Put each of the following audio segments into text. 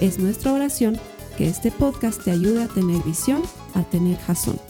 Es nuestra oración que este podcast te ayude a tener visión, a tener jazón.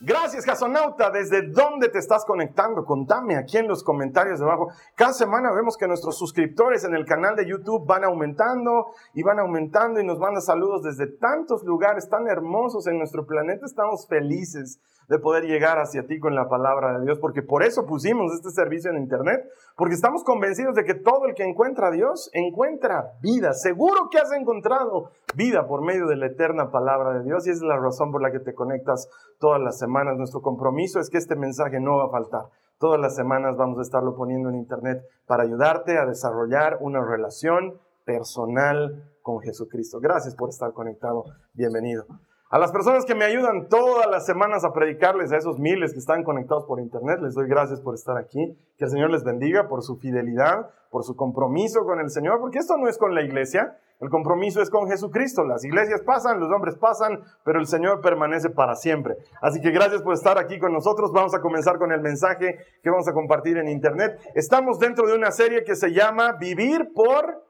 Gracias, Jasonauta. ¿Desde dónde te estás conectando? Contame aquí en los comentarios debajo. Cada semana vemos que nuestros suscriptores en el canal de YouTube van aumentando y van aumentando y nos mandan saludos desde tantos lugares tan hermosos en nuestro planeta. Estamos felices de poder llegar hacia ti con la palabra de Dios, porque por eso pusimos este servicio en Internet, porque estamos convencidos de que todo el que encuentra a Dios encuentra vida. Seguro que has encontrado vida por medio de la eterna palabra de Dios y es la razón por la que te conectas todas las semanas. Nuestro compromiso es que este mensaje no va a faltar. Todas las semanas vamos a estarlo poniendo en Internet para ayudarte a desarrollar una relación personal con Jesucristo. Gracias por estar conectado. Bienvenido. A las personas que me ayudan todas las semanas a predicarles, a esos miles que están conectados por internet, les doy gracias por estar aquí. Que el Señor les bendiga por su fidelidad, por su compromiso con el Señor, porque esto no es con la iglesia, el compromiso es con Jesucristo. Las iglesias pasan, los hombres pasan, pero el Señor permanece para siempre. Así que gracias por estar aquí con nosotros. Vamos a comenzar con el mensaje que vamos a compartir en internet. Estamos dentro de una serie que se llama Vivir por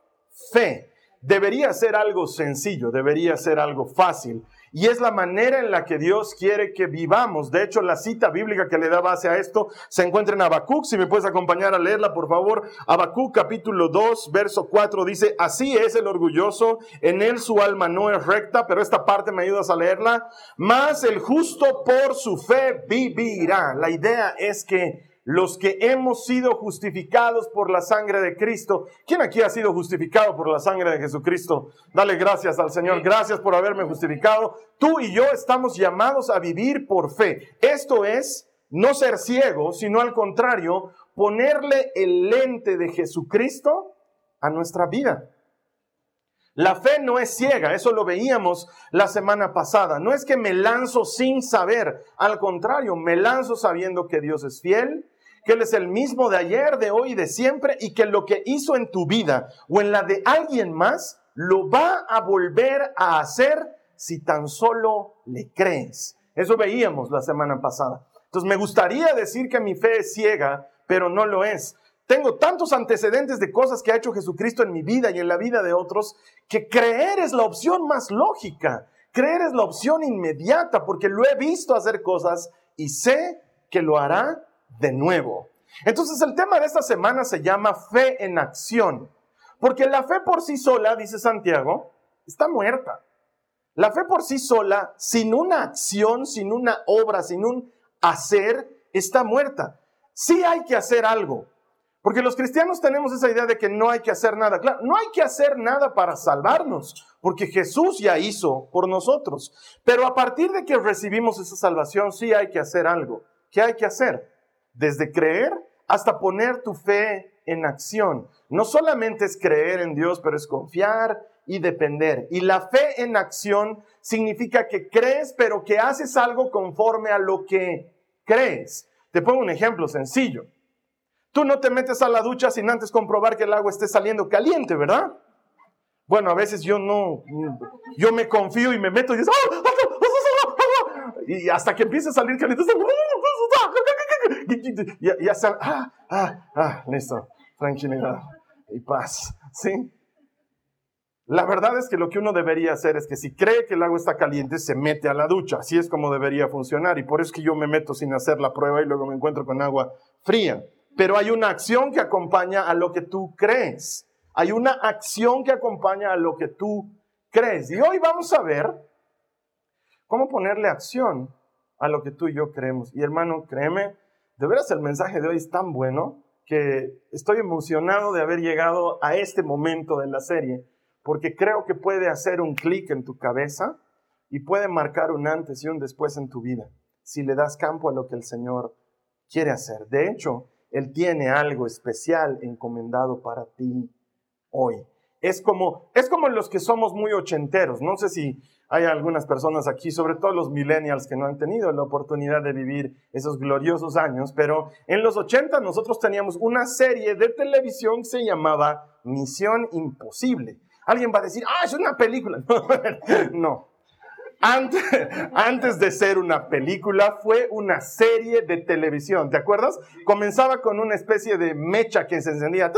Fe. Debería ser algo sencillo, debería ser algo fácil. Y es la manera en la que Dios quiere que vivamos. De hecho, la cita bíblica que le da base a esto se encuentra en Habacuc. Si me puedes acompañar a leerla, por favor. Habacuc capítulo 2, verso 4 dice, así es el orgulloso, en él su alma no es recta, pero esta parte me ayudas a leerla. Más el justo por su fe vivirá. La idea es que los que hemos sido justificados por la sangre de Cristo. ¿Quién aquí ha sido justificado por la sangre de Jesucristo? Dale gracias al Señor. Gracias por haberme justificado. Tú y yo estamos llamados a vivir por fe. Esto es no ser ciegos, sino al contrario, ponerle el lente de Jesucristo a nuestra vida. La fe no es ciega, eso lo veíamos la semana pasada. No es que me lanzo sin saber, al contrario, me lanzo sabiendo que Dios es fiel, que Él es el mismo de ayer, de hoy y de siempre, y que lo que hizo en tu vida o en la de alguien más, lo va a volver a hacer si tan solo le crees. Eso veíamos la semana pasada. Entonces me gustaría decir que mi fe es ciega, pero no lo es. Tengo tantos antecedentes de cosas que ha hecho Jesucristo en mi vida y en la vida de otros, que creer es la opción más lógica. Creer es la opción inmediata porque lo he visto hacer cosas y sé que lo hará de nuevo. Entonces el tema de esta semana se llama fe en acción, porque la fe por sí sola, dice Santiago, está muerta. La fe por sí sola, sin una acción, sin una obra, sin un hacer, está muerta. Sí hay que hacer algo, porque los cristianos tenemos esa idea de que no hay que hacer nada. Claro, no hay que hacer nada para salvarnos, porque Jesús ya hizo por nosotros. Pero a partir de que recibimos esa salvación, sí hay que hacer algo. ¿Qué hay que hacer? Desde creer hasta poner tu fe en acción. No solamente es creer en Dios, pero es confiar y depender. Y la fe en acción significa que crees, pero que haces algo conforme a lo que crees. Te pongo un ejemplo sencillo. Tú no te metes a la ducha sin antes comprobar que el agua esté saliendo caliente, ¿verdad? Bueno, a veces yo no, yo me confío y me meto y dices, ¡Ah, ah, ah, y hasta que empiece a salir caliente, ya, ya ah, ah, ah, listo, tranquilidad y paz, ¿sí? La verdad es que lo que uno debería hacer es que si cree que el agua está caliente, se mete a la ducha. Así es como debería funcionar. Y por eso es que yo me meto sin hacer la prueba y luego me encuentro con agua fría. Pero hay una acción que acompaña a lo que tú crees. Hay una acción que acompaña a lo que tú crees. Y hoy vamos a ver cómo ponerle acción a lo que tú y yo creemos. Y hermano, créeme, de veras el mensaje de hoy es tan bueno que estoy emocionado de haber llegado a este momento de la serie, porque creo que puede hacer un clic en tu cabeza y puede marcar un antes y un después en tu vida, si le das campo a lo que el Señor quiere hacer. De hecho, Él tiene algo especial encomendado para ti hoy. Es como, es como los que somos muy ochenteros. No sé si hay algunas personas aquí, sobre todo los millennials, que no han tenido la oportunidad de vivir esos gloriosos años, pero en los 80 nosotros teníamos una serie de televisión que se llamaba Misión Imposible. Alguien va a decir, ah, es una película. no, antes, antes, de ser una película, fue una serie de televisión. ¿Te acuerdas? Comenzaba con una especie de mecha que se encendía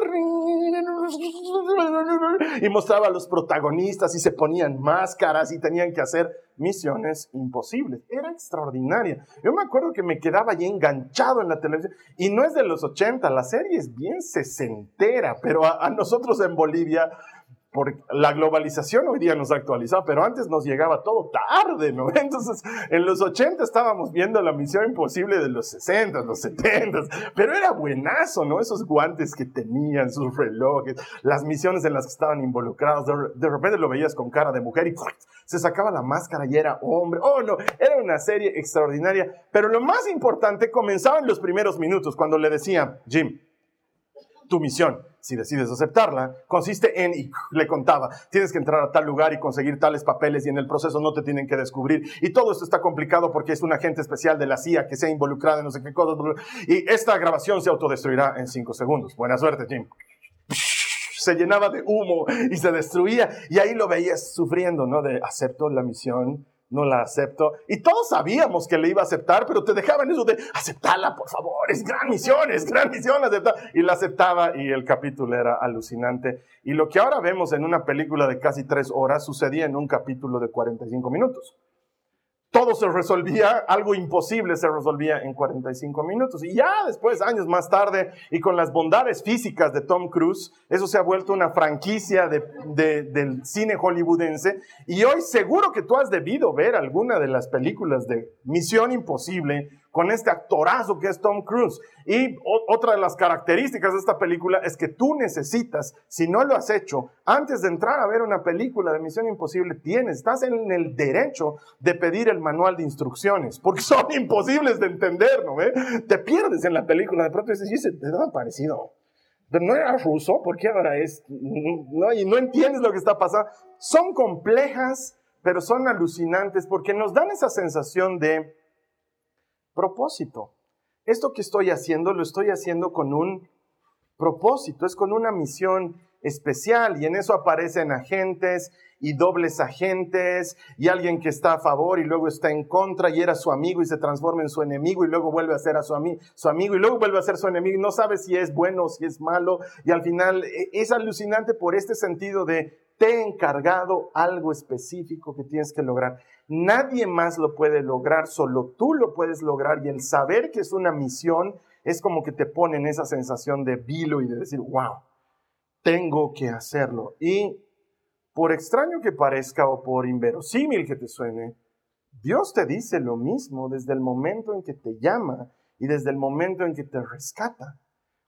y mostraba a los protagonistas y se ponían máscaras y tenían que hacer misiones imposibles. Era extraordinaria. Yo me acuerdo que me quedaba ahí enganchado en la televisión y no es de los 80, la serie es bien sesentera, pero a nosotros en Bolivia porque la globalización hoy día nos ha actualizado, pero antes nos llegaba todo tarde, ¿no? Entonces, en los 80 estábamos viendo la misión imposible de los 60, los 70, pero era buenazo, ¿no? Esos guantes que tenían, sus relojes, las misiones en las que estaban involucrados, de, repente lo veías con cara de mujer y se sacaba la máscara y era hombre. Oh, no, era una serie extraordinaria, pero lo más importante comenzaba en los primeros minutos, cuando le decía, Jim, tu misión si decides aceptarla, consiste en, y le contaba, tienes que entrar a tal lugar y conseguir tales papeles y en el proceso no te tienen que descubrir. Y todo esto está complicado porque es un agente especial de la CIA que se ha involucrado en no sé qué cosas. Y esta grabación se autodestruirá en cinco segundos. Buena suerte, Jim. Se llenaba de humo y se destruía. Y ahí lo veías sufriendo, ¿no? De acepto la misión no la acepto. Y todos sabíamos que le iba a aceptar, pero te dejaban eso de aceptarla, por favor, es gran misión, es gran misión aceptar. Y la aceptaba y el capítulo era alucinante. Y lo que ahora vemos en una película de casi tres horas sucedía en un capítulo de 45 minutos todo se resolvía, algo imposible se resolvía en 45 minutos. Y ya después, años más tarde, y con las bondades físicas de Tom Cruise, eso se ha vuelto una franquicia del cine hollywoodense. Y hoy seguro que tú has debido ver alguna de las películas de Misión Imposible con este actorazo que es Tom Cruise. Y otra de las características de esta película es que tú necesitas, si no lo has hecho, antes de entrar a ver una película de Misión Imposible, tienes, estás en el derecho de pedir el manual de instrucciones, porque son imposibles de entender, ¿no? Te pierdes en la película, de pronto dices, ¿y ¿de dónde ha parecido? Pero no era ruso, ¿por qué ahora es? No, y no entiendes lo que está pasando. Son complejas, pero son alucinantes porque nos dan esa sensación de propósito. Esto que estoy haciendo lo estoy haciendo con un propósito, es con una misión especial y en eso aparecen agentes y dobles agentes y alguien que está a favor y luego está en contra y era su amigo y se transforma en su enemigo y luego vuelve a ser su, su amigo y luego vuelve a ser su enemigo y no sabe si es bueno o si es malo y al final e, es alucinante por este sentido de te he encargado algo específico que tienes que lograr. Nadie más lo puede lograr, solo tú lo puedes lograr y el saber que es una misión es como que te pone en esa sensación de vilo y de decir, wow, tengo que hacerlo. Y por extraño que parezca o por inverosímil que te suene, Dios te dice lo mismo desde el momento en que te llama y desde el momento en que te rescata.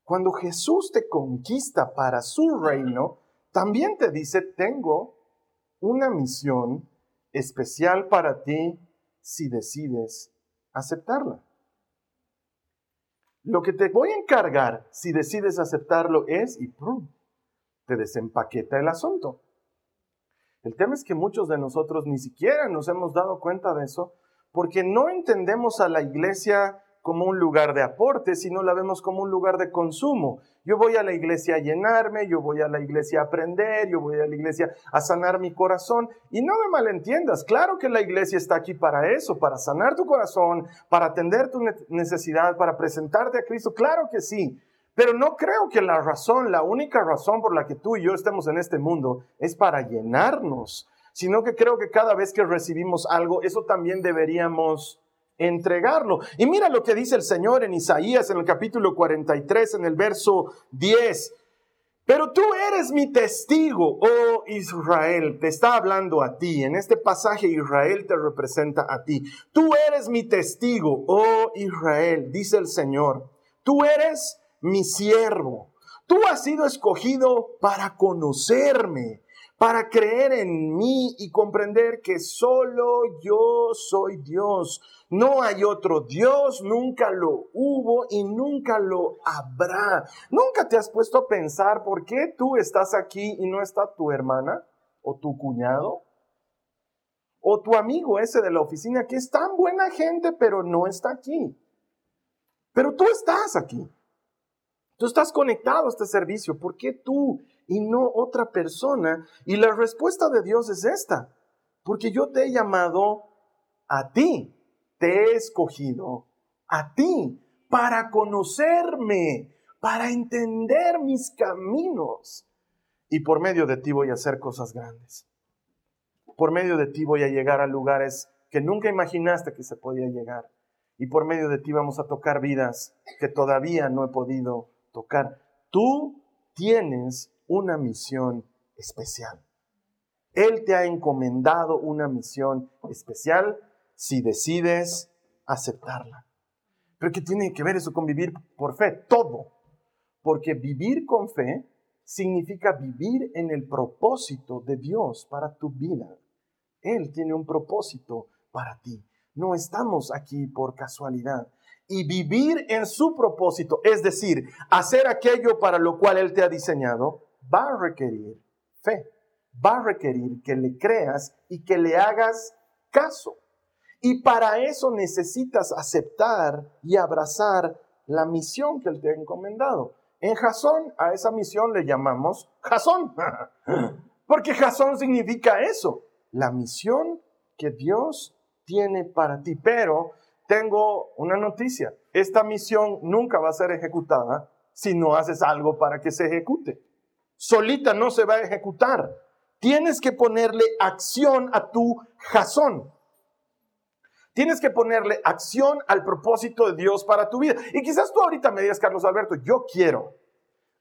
Cuando Jesús te conquista para su reino, también te dice, tengo una misión especial para ti si decides aceptarla. Lo que te voy a encargar si decides aceptarlo es, y te desempaqueta el asunto. El tema es que muchos de nosotros ni siquiera nos hemos dado cuenta de eso porque no entendemos a la iglesia como un lugar de aporte, sino la vemos como un lugar de consumo. Yo voy a la iglesia a llenarme, yo voy a la iglesia a aprender, yo voy a la iglesia a sanar mi corazón. Y no me malentiendas, claro que la iglesia está aquí para eso, para sanar tu corazón, para atender tu necesidad, para presentarte a Cristo, claro que sí. Pero no creo que la razón, la única razón por la que tú y yo estemos en este mundo es para llenarnos, sino que creo que cada vez que recibimos algo, eso también deberíamos entregarlo. Y mira lo que dice el Señor en Isaías en el capítulo 43, en el verso 10. Pero tú eres mi testigo, oh Israel, te está hablando a ti. En este pasaje Israel te representa a ti. Tú eres mi testigo, oh Israel, dice el Señor. Tú eres mi siervo. Tú has sido escogido para conocerme para creer en mí y comprender que solo yo soy Dios. No hay otro Dios, nunca lo hubo y nunca lo habrá. ¿Nunca te has puesto a pensar por qué tú estás aquí y no está tu hermana o tu cuñado? O tu amigo ese de la oficina que es tan buena gente pero no está aquí. Pero tú estás aquí. Tú estás conectado a este servicio. ¿Por qué tú y no otra persona? Y la respuesta de Dios es esta. Porque yo te he llamado a ti. Te he escogido a ti para conocerme, para entender mis caminos. Y por medio de ti voy a hacer cosas grandes. Por medio de ti voy a llegar a lugares que nunca imaginaste que se podía llegar. Y por medio de ti vamos a tocar vidas que todavía no he podido tocar. Tú tienes una misión especial. Él te ha encomendado una misión especial si decides aceptarla. Pero ¿qué tiene que ver eso con vivir por fe? Todo. Porque vivir con fe significa vivir en el propósito de Dios para tu vida. Él tiene un propósito para ti. No estamos aquí por casualidad y vivir en su propósito, es decir, hacer aquello para lo cual Él te ha diseñado, va a requerir fe, va a requerir que le creas y que le hagas caso. Y para eso necesitas aceptar y abrazar la misión que Él te ha encomendado. En Jasón, a esa misión le llamamos Jasón, porque Jasón significa eso, la misión que Dios tiene para ti. Pero tengo una noticia. Esta misión nunca va a ser ejecutada si no haces algo para que se ejecute. Solita no se va a ejecutar. Tienes que ponerle acción a tu jazón. Tienes que ponerle acción al propósito de Dios para tu vida. Y quizás tú ahorita me digas, Carlos Alberto, yo quiero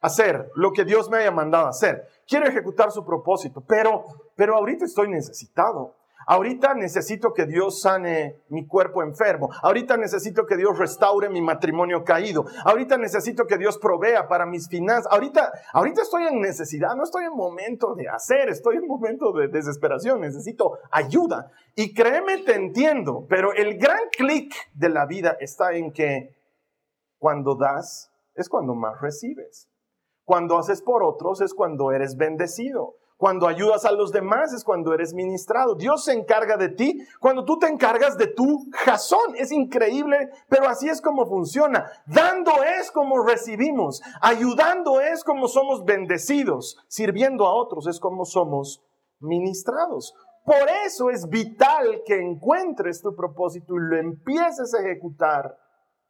hacer lo que Dios me haya mandado hacer. Quiero ejecutar su propósito, pero, pero ahorita estoy necesitado. Ahorita necesito que Dios sane mi cuerpo enfermo. Ahorita necesito que Dios restaure mi matrimonio caído. Ahorita necesito que Dios provea para mis finanzas. Ahorita, ahorita estoy en necesidad, no estoy en momento de hacer, estoy en momento de desesperación. Necesito ayuda. Y créeme, te entiendo, pero el gran clic de la vida está en que cuando das es cuando más recibes. Cuando haces por otros es cuando eres bendecido. Cuando ayudas a los demás es cuando eres ministrado. Dios se encarga de ti cuando tú te encargas de tu jazón. Es increíble, pero así es como funciona. Dando es como recibimos. Ayudando es como somos bendecidos. Sirviendo a otros es como somos ministrados. Por eso es vital que encuentres tu propósito y lo empieces a ejecutar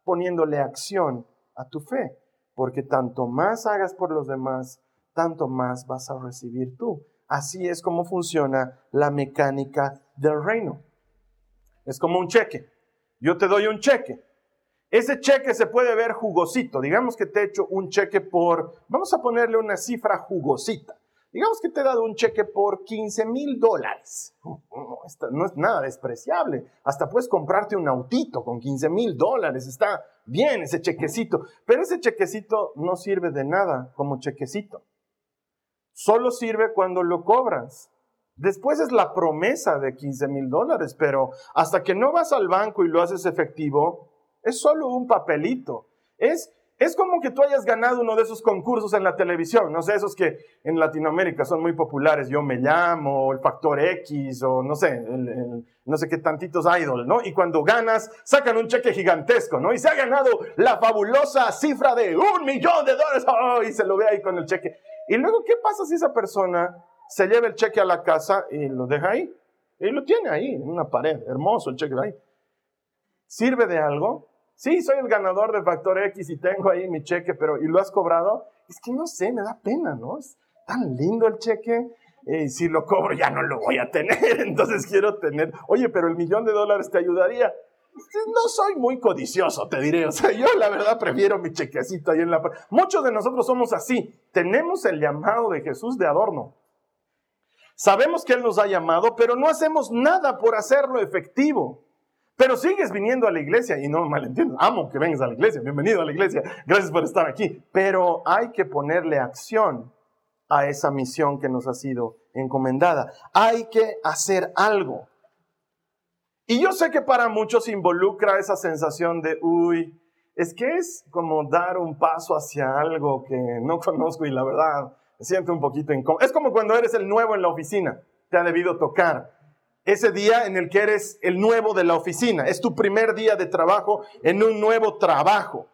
poniéndole acción a tu fe. Porque tanto más hagas por los demás, tanto más vas a recibir tú. Así es como funciona la mecánica del reino. Es como un cheque. Yo te doy un cheque. Ese cheque se puede ver jugosito. Digamos que te he hecho un cheque por, vamos a ponerle una cifra jugosita. Digamos que te he dado un cheque por 15 mil dólares. No, es nada despreciable. Hasta puedes comprarte un autito con 15 mil dólares. Está bien ese chequecito. Pero ese chequecito no sirve de nada como chequecito solo sirve cuando lo cobras. Después es la promesa de 15 mil dólares, pero hasta que no vas al banco y lo haces efectivo, es solo un papelito. Es, es como que tú hayas ganado uno de esos concursos en la televisión, no sé, esos que en Latinoamérica son muy populares, yo me llamo, el factor X, o no sé, no sé qué tantitos idol, ¿no? Y cuando ganas, sacan un cheque gigantesco, ¿no? Y se ha ganado la fabulosa cifra de un millón de dólares, ¡oh! y se lo ve ahí con el cheque. Y luego, ¿qué pasa si esa persona se lleva el cheque a la casa y lo deja ahí? Y lo tiene ahí, en una pared, hermoso el cheque ahí. ¿Sirve de algo? Sí, soy el ganador de Factor X y tengo ahí mi cheque, pero ¿y lo has cobrado? Es que no sé, me da pena, ¿no? Es tan lindo el cheque. Y si lo cobro ya no lo voy a tener, entonces quiero tener, oye, pero el millón de dólares te ayudaría. No soy muy codicioso, te diré. O sea, yo la verdad prefiero mi chequecito ahí en la... Muchos de nosotros somos así. Tenemos el llamado de Jesús de adorno. Sabemos que Él nos ha llamado, pero no hacemos nada por hacerlo efectivo. Pero sigues viniendo a la iglesia y no malentiendes. Amo que vengas a la iglesia. Bienvenido a la iglesia. Gracias por estar aquí. Pero hay que ponerle acción a esa misión que nos ha sido encomendada. Hay que hacer algo. Y yo sé que para muchos involucra esa sensación de, uy, es que es como dar un paso hacia algo que no conozco y la verdad me siento un poquito incómodo. Es como cuando eres el nuevo en la oficina, te ha debido tocar. Ese día en el que eres el nuevo de la oficina, es tu primer día de trabajo en un nuevo trabajo.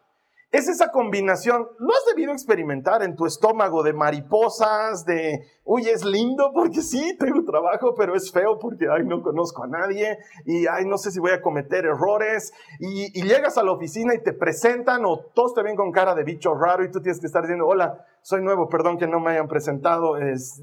Es esa combinación, lo has debido experimentar en tu estómago de mariposas, de, uy, es lindo porque sí, tengo trabajo, pero es feo porque, ay, no conozco a nadie y, ay, no sé si voy a cometer errores. Y, llegas a la oficina y te presentan o todos te ven con cara de bicho raro y tú tienes que estar diciendo, hola, soy nuevo, perdón que no me hayan presentado, es,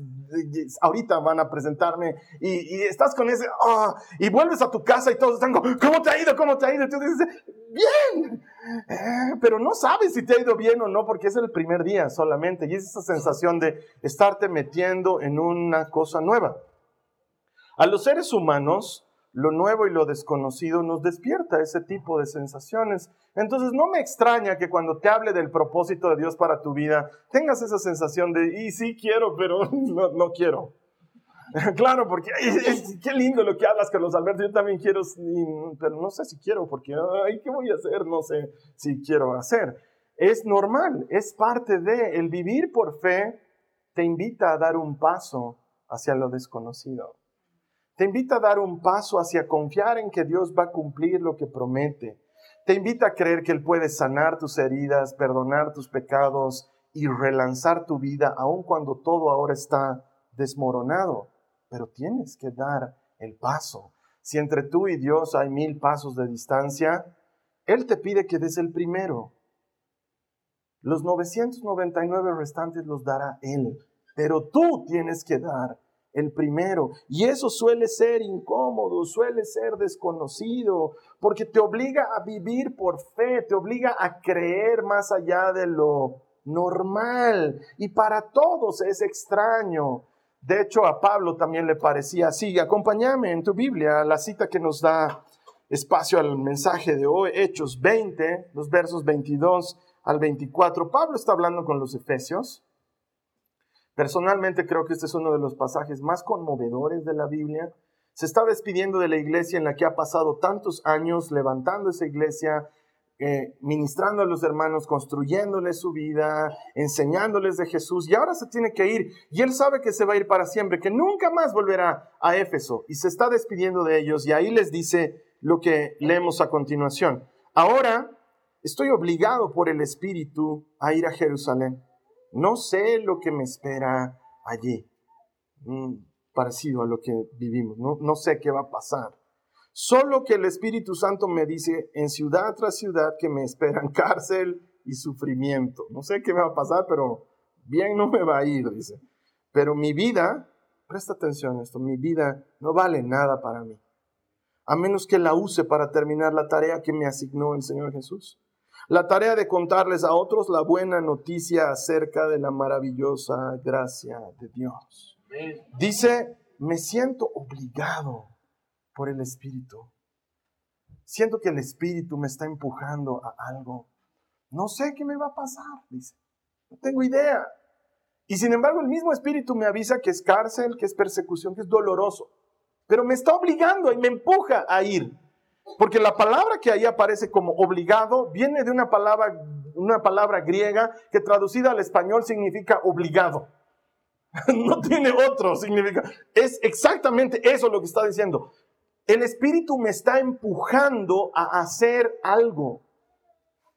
ahorita van a presentarme y, estás con ese, ah, y vuelves a tu casa y todos están, ¿cómo te ha ido? ¿Cómo te ha ido? Y tú dices, bien, eh, pero no sabes si te ha ido bien o no porque es el primer día solamente y es esa sensación de estarte metiendo en una cosa nueva. A los seres humanos, lo nuevo y lo desconocido nos despierta ese tipo de sensaciones. Entonces no me extraña que cuando te hable del propósito de Dios para tu vida, tengas esa sensación de, y sí quiero, pero no, no quiero. Claro, porque es, qué lindo lo que hablas, Carlos Alberto. Yo también quiero, pero no sé si quiero, porque, ay, ¿qué voy a hacer? No sé si quiero hacer. Es normal, es parte de el vivir por fe, te invita a dar un paso hacia lo desconocido. Te invita a dar un paso hacia confiar en que Dios va a cumplir lo que promete. Te invita a creer que Él puede sanar tus heridas, perdonar tus pecados y relanzar tu vida, aun cuando todo ahora está desmoronado pero tienes que dar el paso. Si entre tú y Dios hay mil pasos de distancia, Él te pide que des el primero. Los 999 restantes los dará Él, pero tú tienes que dar el primero. Y eso suele ser incómodo, suele ser desconocido, porque te obliga a vivir por fe, te obliga a creer más allá de lo normal. Y para todos es extraño. De hecho, a Pablo también le parecía así. Acompáñame en tu Biblia la cita que nos da espacio al mensaje de hoy, Hechos 20, los versos 22 al 24. Pablo está hablando con los efesios. Personalmente creo que este es uno de los pasajes más conmovedores de la Biblia. Se está despidiendo de la iglesia en la que ha pasado tantos años levantando esa iglesia, eh, ministrando a los hermanos, construyéndoles su vida, enseñándoles de Jesús, y ahora se tiene que ir, y él sabe que se va a ir para siempre, que nunca más volverá a Éfeso, y se está despidiendo de ellos, y ahí les dice lo que leemos a continuación. Ahora estoy obligado por el Espíritu a ir a Jerusalén. No sé lo que me espera allí, mm, parecido a lo que vivimos, no, no sé qué va a pasar. Solo que el Espíritu Santo me dice en ciudad tras ciudad que me esperan cárcel y sufrimiento. No sé qué me va a pasar, pero bien no me va a ir, dice. Pero mi vida, presta atención a esto, mi vida no vale nada para mí. A menos que la use para terminar la tarea que me asignó el Señor Jesús. La tarea de contarles a otros la buena noticia acerca de la maravillosa gracia de Dios. Dice, me siento obligado por el Espíritu. Siento que el Espíritu me está empujando a algo. No sé qué me va a pasar, dice. No tengo idea. Y sin embargo, el mismo Espíritu me avisa que es cárcel, que es persecución, que es doloroso. Pero me está obligando y me empuja a ir. Porque la palabra que ahí aparece como obligado viene de una palabra, una palabra griega que traducida al español significa obligado. No tiene otro significado. Es exactamente eso lo que está diciendo. El Espíritu me está empujando a hacer algo.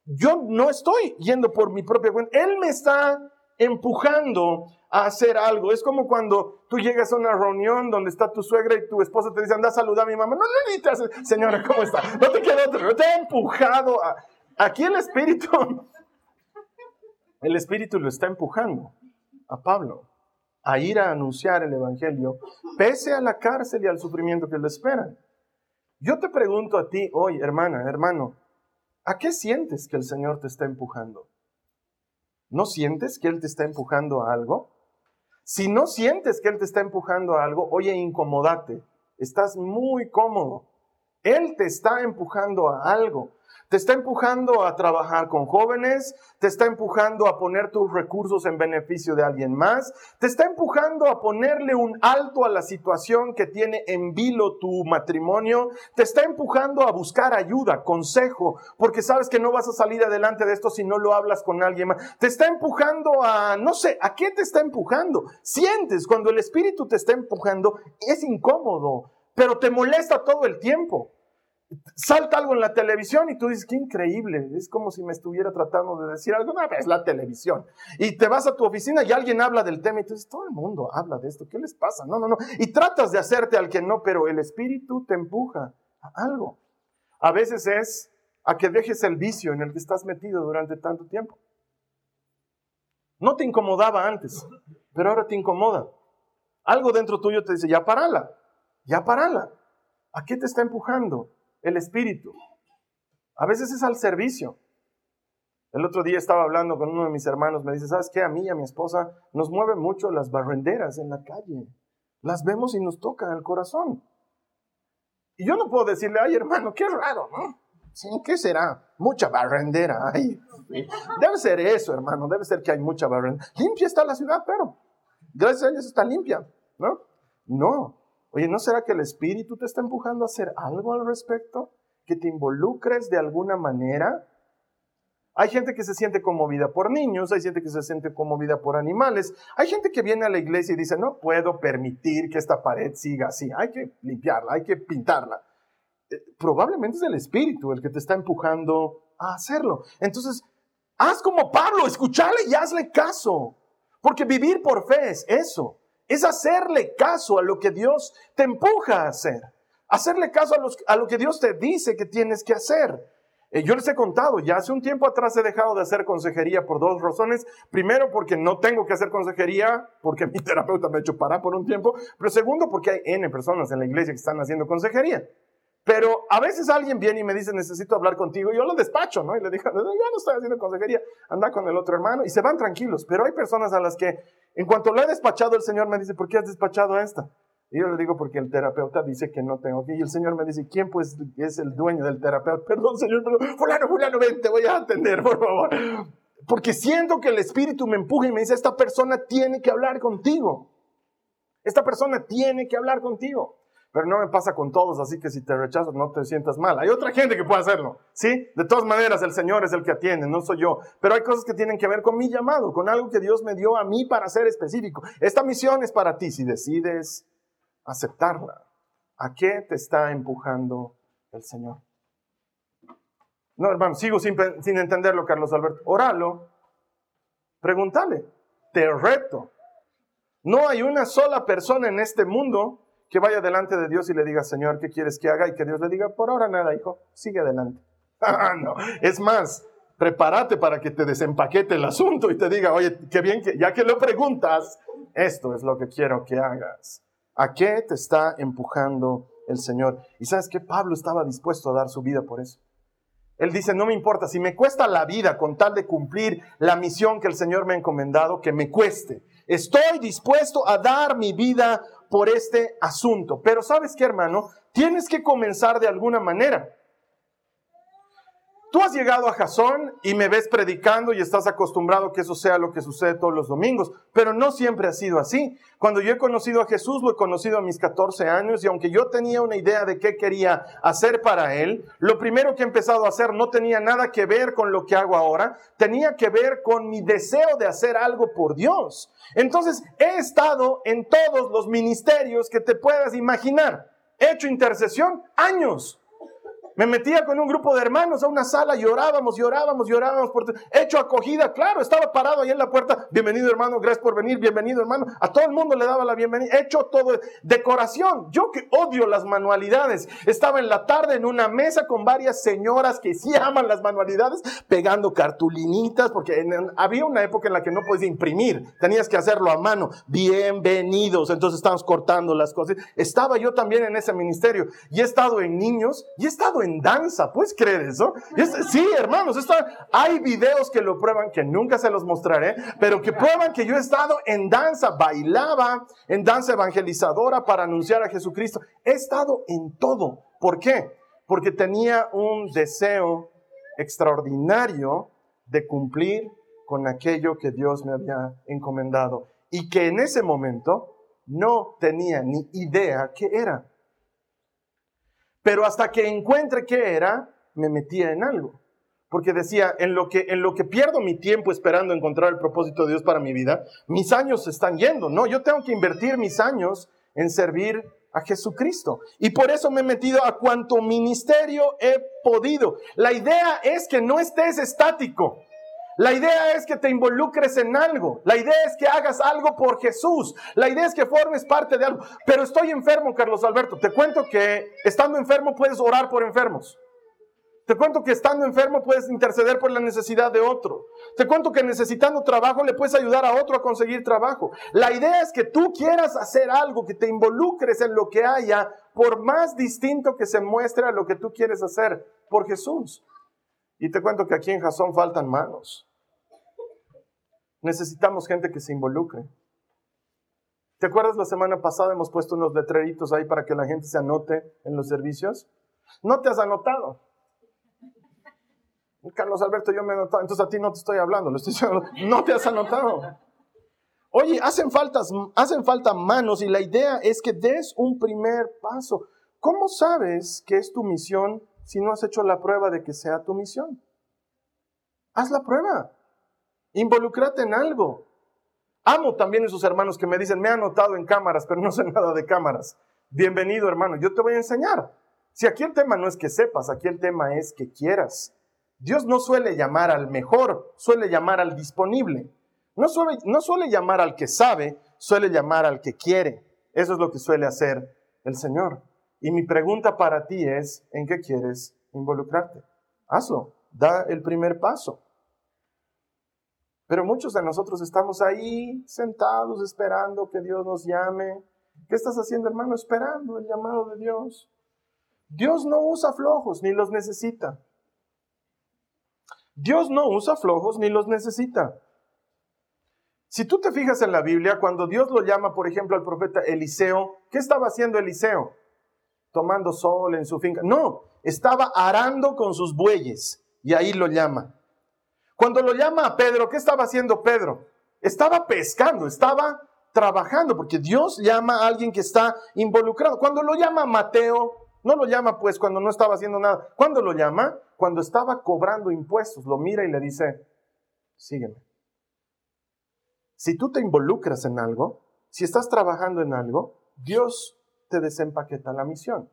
Yo no estoy yendo por mi propia cuenta. Él me está empujando a hacer algo. Es como cuando tú llegas a una reunión donde está tu suegra y tu esposa te dice, anda a saludar a mi mamá. No le necesitas, señora, ¿cómo está? No te queda otro. No te ha empujado. A... Aquí el Espíritu, el Espíritu lo está empujando a Pablo a ir a anunciar el Evangelio, pese a la cárcel y al sufrimiento que le esperan. Yo te pregunto a ti hoy, hermana, hermano, ¿a qué sientes que el Señor te está empujando? ¿No sientes que Él te está empujando a algo? Si no sientes que Él te está empujando a algo, oye, incomodate. Estás muy cómodo. Él te está empujando a algo. Te está empujando a trabajar con jóvenes, te está empujando a poner tus recursos en beneficio de alguien más, te está empujando a ponerle un alto a la situación que tiene en vilo tu matrimonio, te está empujando a buscar ayuda, consejo, porque sabes que no vas a salir adelante de esto si no lo hablas con alguien más. Te está empujando a, no sé, ¿a qué te está empujando? Sientes cuando el espíritu te está empujando, es incómodo, pero te molesta todo el tiempo salta algo en la televisión y tú dices, qué increíble, es como si me estuviera tratando de decir algo, no, es la televisión. Y te vas a tu oficina y alguien habla del tema y tú dices, todo el mundo habla de esto, ¿qué les pasa? No, no, no. Y tratas de hacerte al que no, pero el espíritu te empuja a algo. A veces es a que dejes el vicio en el que estás metido durante tanto tiempo. No te incomodaba antes, pero ahora te incomoda. Algo dentro tuyo te dice, ya parala, ya parala. ¿A qué te está empujando? El espíritu. A veces es al servicio. El otro día estaba hablando con uno de mis hermanos, me dice, ¿sabes qué? A mí y a mi esposa nos mueven mucho las barrenderas en la calle. Las vemos y nos tocan el corazón. Y yo no puedo decirle, ay hermano, qué raro, ¿no? Sí, ¿qué será? Mucha barrendera. Ay, debe ser eso, hermano, debe ser que hay mucha barrendera. Limpia está la ciudad, pero gracias a Dios está limpia, ¿no? No, Oye, ¿no será que el Espíritu te está empujando a hacer algo al respecto? ¿Que te involucres de alguna manera? Hay gente que se siente conmovida por niños, hay gente que se siente conmovida por animales, hay gente que viene a la iglesia y dice, no puedo permitir que esta pared siga así, hay que limpiarla, hay que pintarla. Eh, probablemente es el Espíritu el que te está empujando a hacerlo. Entonces, haz como Pablo, escúchale y hazle caso, porque vivir por fe es eso es hacerle caso a lo que Dios te empuja a hacer. Hacerle caso a, lo que Dios te dice que tienes que hacer. Eh, yo les he contado, ya hace un tiempo atrás he dejado de hacer consejería por dos razones. Primero, porque no tengo que hacer consejería, porque mi terapeuta me ha hecho parar por un tiempo. Pero segundo, porque hay N personas en la iglesia que están haciendo consejería. Pero a veces alguien viene y me dice, necesito hablar contigo, y yo lo despacho, ¿no? Y le digo, yo no estoy haciendo consejería, anda con el otro hermano, y se van tranquilos. Pero hay personas a las que, en cuanto lo he despachado, el Señor me dice, ¿por qué has despachado a esta? Y yo le digo, porque el terapeuta dice que no tengo que. Y el Señor me dice, ¿quién pues es el dueño del terapeuta? Perdón, Señor, perdón. Fulano, fulano, ven, te voy a atender, por favor. Porque siento que el Espíritu me empuja y me dice, esta persona tiene que hablar contigo. Esta persona tiene que hablar contigo pero no me pasa con todos, así que si te rechazo no te sientas mal. Hay otra gente que puede hacerlo, ¿sí? De todas maneras, el Señor es el que atiende, no soy yo. Pero hay cosas que tienen que ver con mi llamado, con algo que Dios me dio a mí para ser específico. Esta misión es para ti, si decides aceptarla. ¿A qué te está empujando el Señor? No, hermano, sigo sin, sin entenderlo, Carlos Alberto. Oralo, pregúntale, te reto. No hay una sola persona en este mundo que vaya delante de Dios y le diga, Señor, ¿qué quieres que haga? Y que Dios le diga, por ahora nada, hijo, sigue adelante. Ah, no, es más, prepárate para que te desempaquete el asunto y te diga, oye, qué bien que, ya que lo preguntas, esto es lo que quiero que hagas. ¿A qué te está empujando el Señor? Y sabes que Pablo estaba dispuesto a dar su vida por eso. Él dice, no me importa, si me cuesta la vida con tal de cumplir la misión que el Señor me ha encomendado, que me cueste. Estoy dispuesto a dar mi vida por este asunto. Pero sabes qué, hermano, tienes que comenzar de alguna manera. Tú has llegado a Jasón y me ves predicando y estás acostumbrado que eso sea lo que sucede todos los domingos, pero no siempre ha sido así. Cuando yo he conocido a Jesús, lo he conocido a mis 14 años y aunque yo tenía una idea de qué quería hacer para Él, lo primero que he empezado a hacer no tenía nada que ver con lo que hago ahora, tenía que ver con mi deseo de hacer algo por Dios. Entonces, he estado en todos los ministerios que te puedas imaginar. He hecho intercesión años. Me metía con un grupo de hermanos a una sala, llorábamos, llorábamos, llorábamos. Por... Hecho acogida, claro, estaba parado ahí en la puerta. Bienvenido hermano, gracias por venir, bienvenido hermano. A todo el mundo le daba la bienvenida. Hecho todo, decoración. Yo que odio las manualidades. Estaba en la tarde en una mesa con varias señoras que sí aman las manualidades, pegando cartulinitas, porque había una época en la que no podías imprimir, tenías que hacerlo a mano. Bienvenidos. Entonces estábamos cortando las cosas. Estaba yo también en ese ministerio y he estado en niños y he estado en danza. ¿Puedes creer eso? sí, hermanos, hay videos que lo prueban, que nunca se los mostraré, pero que prueban que yo he estado en danza, bailaba en danza evangelizadora para anunciar a Jesucristo. He estado en todo. ¿Por qué? Porque tenía un deseo extraordinario de cumplir con aquello que Dios me había encomendado y que en ese momento no tenía ni idea qué era. Pero hasta que encuentre qué era, me metía en algo. Porque decía, en lo, que, en lo que pierdo mi tiempo esperando encontrar el propósito de Dios para mi vida, mis años se están yendo. No, yo tengo que invertir mis años en servir a Jesucristo. Y por eso me he metido a cuanto ministerio he podido. La idea es que no estés estático. La idea es que te involucres en algo. La idea es que hagas algo por Jesús. La idea es que formes parte de algo. Pero estoy enfermo, Carlos Alberto. Te cuento que estando enfermo puedes orar por enfermos. Te cuento que estando enfermo puedes interceder por la necesidad de otro. Te cuento que necesitando trabajo le puedes ayudar a otro a conseguir trabajo. La idea es que tú quieras hacer algo, que te involucres en lo que haya, por más distinto que se muestre a lo que tú quieres hacer por Jesús. Y te cuento que aquí en Jasón faltan manos. Necesitamos gente que se involucre. ¿Te acuerdas la semana pasada hemos puesto unos letreritos ahí para que la gente se anote en los servicios? No te has anotado. Carlos Alberto, yo me he entonces a ti no te estoy hablando, no te has anotado. Oye, hacen, faltas, hacen falta manos y la idea es que des un primer paso. ¿Cómo sabes que es tu misión si no has hecho la prueba de que sea tu misión? Haz la prueba. Involúcrate en algo. Amo también a esos hermanos que me dicen, me he anotado en cámaras, pero no sé nada de cámaras. Bienvenido, hermano, yo te voy a enseñar. Si aquí el tema no es que sepas, aquí el tema es que quieras. Dios no suele llamar al mejor, suele llamar al disponible. No suele, no suele llamar al que sabe, suele llamar al que quiere. Eso es lo que suele hacer el Señor. Y mi pregunta para ti es, ¿en qué quieres involucrarte? Hazlo, da el primer paso. Pero muchos de nosotros estamos ahí sentados esperando que Dios nos llame. ¿Qué estás haciendo, hermano? Esperando el llamado de Dios. Dios no usa flojos ni los necesita. Dios no usa flojos ni los necesita. Si tú te fijas en la Biblia, cuando Dios lo llama, por ejemplo, al profeta Eliseo, ¿qué estaba haciendo Eliseo? Tomando sol en su finca. No, estaba arando con sus bueyes y ahí lo llama. Cuando lo llama a Pedro, ¿qué estaba haciendo Pedro? Estaba pescando, estaba trabajando, porque Dios llama a alguien que está involucrado. Cuando lo llama Mateo, no lo llama pues cuando no estaba haciendo nada. ¿Cuándo lo llama? Cuando estaba cobrando impuestos. Lo mira y le dice, sígueme. Si tú te involucras en algo, si estás trabajando en algo, Dios te desempaqueta la misión.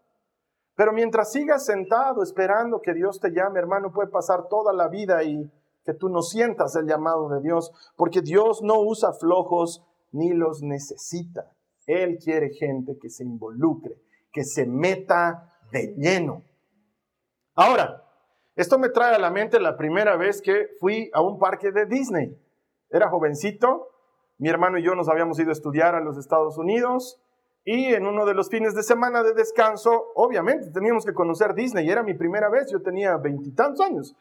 Pero mientras sigas sentado esperando que Dios te llame, hermano, puede pasar toda la vida y que tú no sientas el llamado de Dios, porque Dios no usa flojos ni los necesita. Él quiere gente que se involucre, que se meta de lleno. Ahora, esto me trae a la mente la primera vez que fui a un parque de Disney. Era jovencito, mi hermano y yo nos habíamos ido a estudiar a los Estados Unidos y en uno de los fines de semana de descanso, obviamente teníamos que conocer Disney. Era mi primera vez, yo tenía veintitantos años.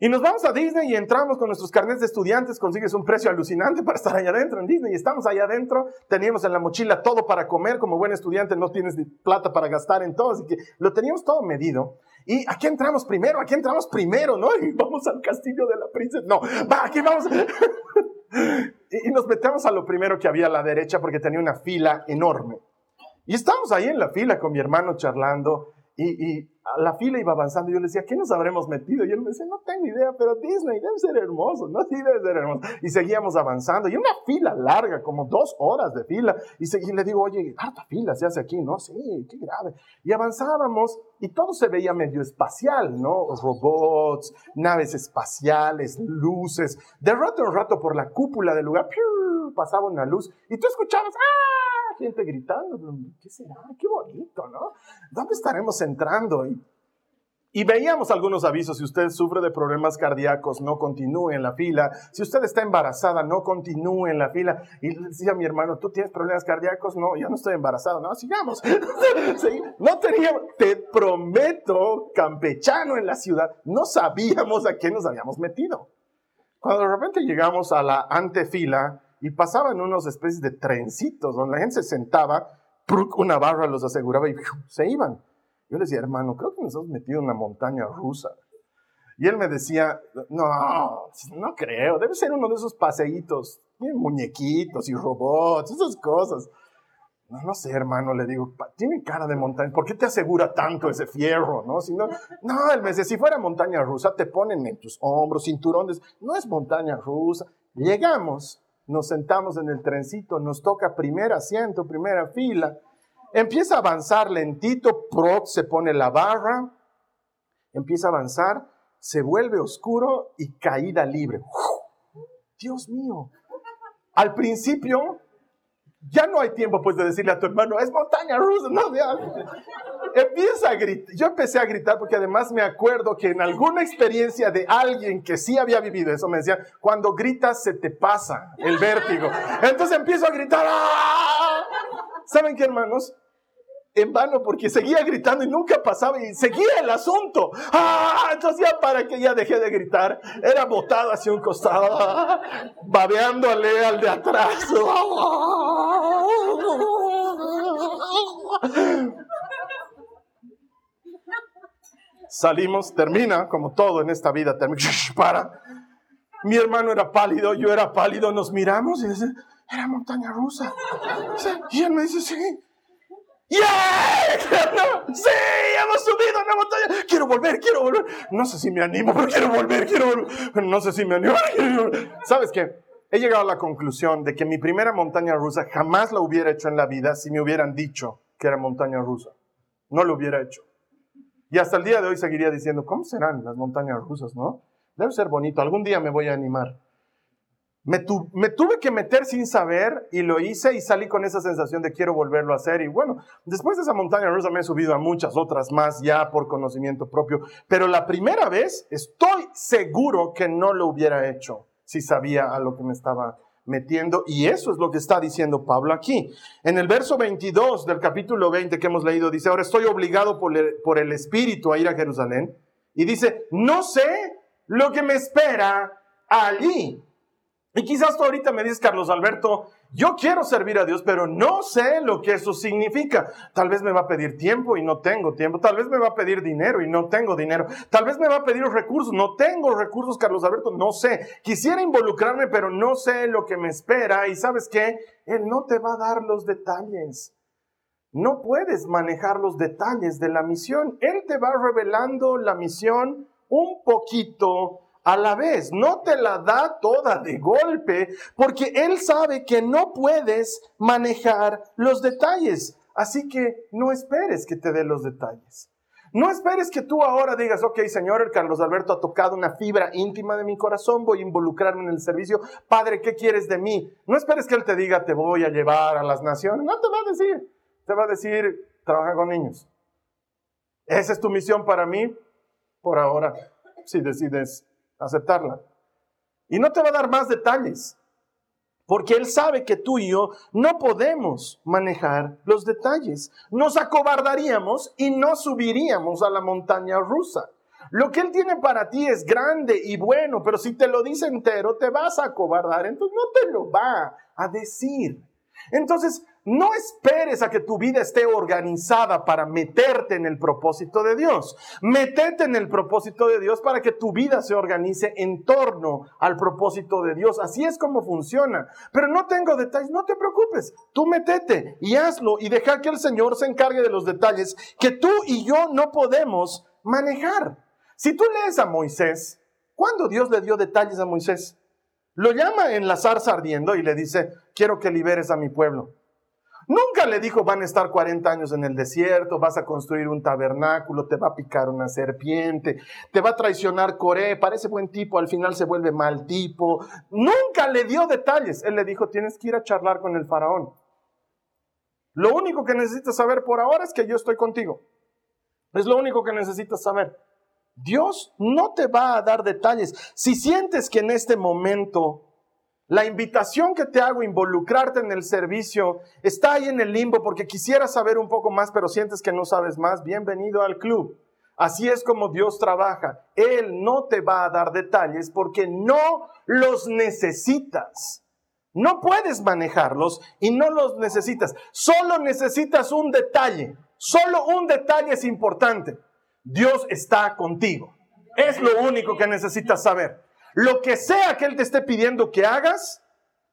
Y nos vamos a Disney y entramos con nuestros carnets de estudiantes, consigues un precio alucinante para estar allá adentro en Disney. Y estamos allá adentro, teníamos en la mochila todo para comer, como buen estudiante no tienes plata para gastar en todo, así que lo teníamos todo medido. Y aquí entramos primero, aquí entramos primero, ¿no? Y vamos al castillo de la princesa. No, va, aquí vamos. y nos metemos a lo primero que había a la derecha porque tenía una fila enorme. Y estamos ahí en la fila con mi hermano charlando y, la fila iba avanzando y yo le decía, ¿qué nos habremos metido? Y él me decía, no tengo idea, pero Disney debe ser hermoso, ¿no? Sí, debe ser hermoso. Y seguíamos avanzando y una fila larga, como dos horas de fila. Y, y le digo, oye, harta fila se hace aquí, ¿no? Sí, qué grave. Y avanzábamos y todo se veía medio espacial, ¿no? Robots, naves espaciales, luces. De rato en rato por la cúpula del lugar, pasaba una luz y tú escuchabas, ¡ah! Gente gritando, ¿qué será? Qué bonito, ¿no? ¿Dónde estaremos entrando? Y, y veíamos algunos avisos, si usted sufre de problemas cardíacos, no continúe en la fila. Si usted está embarazada, no continúe en la fila. Y le decía a mi hermano, ¿tú tienes problemas cardíacos? No, yo no estoy embarazado. No, sigamos. no teníamos, te prometo, campechano en la ciudad, no sabíamos a qué nos habíamos metido. Cuando de repente llegamos a la antefila, y pasaban unos especies de trencitos donde la gente se sentaba, una barra los aseguraba y se iban. Yo le decía, hermano, creo que nos hemos metido en una montaña rusa. Y él me decía, no, no creo, debe ser uno de esos paseitos, muñequitos y robots, esas cosas. No, no sé, hermano, le digo, tiene cara de montaña, ¿por qué te asegura tanto ese fierro? No, si no, no, él me dice, si fuera montaña rusa, te ponen en tus hombros, cinturones, no es montaña rusa. Llegamos, nos sentamos en el trencito, nos toca primer asiento, primera fila, empieza a avanzar lentito, Proc se pone la barra, empieza a avanzar, se vuelve oscuro y caída libre. Dios mío. Al principio ya no hay tiempo pues de decirle a tu hermano, es montaña rusa, no, Empieza a gritar. Yo empecé a gritar porque además me acuerdo que en alguna experiencia de alguien que sí había vivido eso, me decía, cuando gritas se te pasa el vértigo. Entonces empiezo a gritar, ¡Ah! ¿saben qué hermanos? En vano porque seguía gritando y nunca pasaba y seguía el asunto. ¡Ah! Entonces ya para que ya dejé de gritar, era botado hacia un costado, babeándole al de atrás. Salimos, termina, como todo en esta vida, termina, para. Mi hermano era pálido, yo era pálido, nos miramos y dice, era montaña rusa. Y él me dice, sí. ¡Yeah! ¡Sí! ¡Hemos subido una montaña! Quiero volver, quiero volver. No sé si me animo, pero quiero volver, quiero volver. No sé si me animo. ¿Sabes qué? He llegado a la conclusión de que mi primera montaña rusa jamás la hubiera hecho en la vida si me hubieran dicho que era montaña rusa. No lo hubiera hecho. Y hasta el día de hoy seguiría diciendo, ¿cómo serán las montañas rusas, no? Debe ser bonito. Algún día me voy a animar. Me, tuve que meter sin saber y lo hice y salí con esa sensación de quiero volverlo a hacer. Y bueno, después de esa montaña rusa me he subido a muchas otras más ya por conocimiento propio. Pero la primera vez estoy seguro que no lo hubiera hecho si sabía a lo que me estaba metiendo. Y eso es lo que está diciendo Pablo aquí. En el verso 22 del capítulo 20 que hemos leído, dice, ahora estoy obligado por el, por el Espíritu a ir a Jerusalén. Y dice, no sé lo que me espera allí y quizás tú ahorita me dices, Carlos Alberto, yo quiero servir a Dios, pero no sé lo que eso significa. Tal vez me va a pedir tiempo y no tengo tiempo. Tal vez me va a pedir dinero y no tengo dinero. Tal vez me va a pedir recursos. No tengo recursos, Carlos Alberto. No sé. Quisiera involucrarme, pero no sé lo que me espera. Y sabes qué? Él no te va a dar los detalles. No puedes manejar los detalles de la misión. Él te va revelando la misión un poquito a la vez, no te la da toda de golpe, porque Él sabe que no puedes manejar los detalles. Así que no esperes que te dé los detalles. No esperes que tú ahora digas, ok, Señor, el Carlos Alberto ha tocado una fibra íntima de mi corazón, voy a involucrarme en el servicio. Padre, ¿qué quieres de mí? No esperes que Él te diga, te voy a llevar a las naciones. No te va a decir. Te va a decir, trabaja con niños. Esa es tu misión para mí por ahora, si decides aceptarla. Y no te va a dar más detalles, porque Él sabe que tú y yo no podemos manejar los detalles. Nos acobardaríamos y no subiríamos a la montaña rusa. Lo que Él tiene para ti es grande y bueno, pero si te lo dice entero, te vas a acobardar, entonces no te lo va a decir. Entonces, no esperes a que tu vida esté organizada para meterte en el propósito de Dios. Metete en el propósito de Dios para que tu vida se organice en torno al propósito de Dios. Así es como funciona. Pero no tengo detalles, no te preocupes. Tú metete y hazlo y deja que el Señor se encargue de los detalles que tú y yo no podemos manejar. Si tú lees a Moisés, ¿cuándo Dios le dio detalles a Moisés? Lo llama en la zarza ardiendo y le dice, quiero que liberes a mi pueblo. Nunca le dijo, van a estar 40 años en el desierto, vas a construir un tabernáculo, te va a picar una serpiente, te va a traicionar Coré, parece buen tipo, al final se vuelve mal tipo. Nunca le dio detalles. Él le dijo, tienes que ir a charlar con el faraón. Lo único que necesitas saber por ahora es que yo estoy contigo. Es lo único que necesitas saber. Dios no te va a dar detalles. Si sientes que en este momento la invitación que te hago, involucrarte en el servicio, está ahí en el limbo porque quisieras saber un poco más, pero sientes que no sabes más. Bienvenido al club. Así es como Dios trabaja. Él no te va a dar detalles porque no los necesitas. No puedes manejarlos y no los necesitas. Solo necesitas un detalle. Solo un detalle es importante. Dios está contigo. Es lo único que necesitas saber. Lo que sea que Él te esté pidiendo que hagas,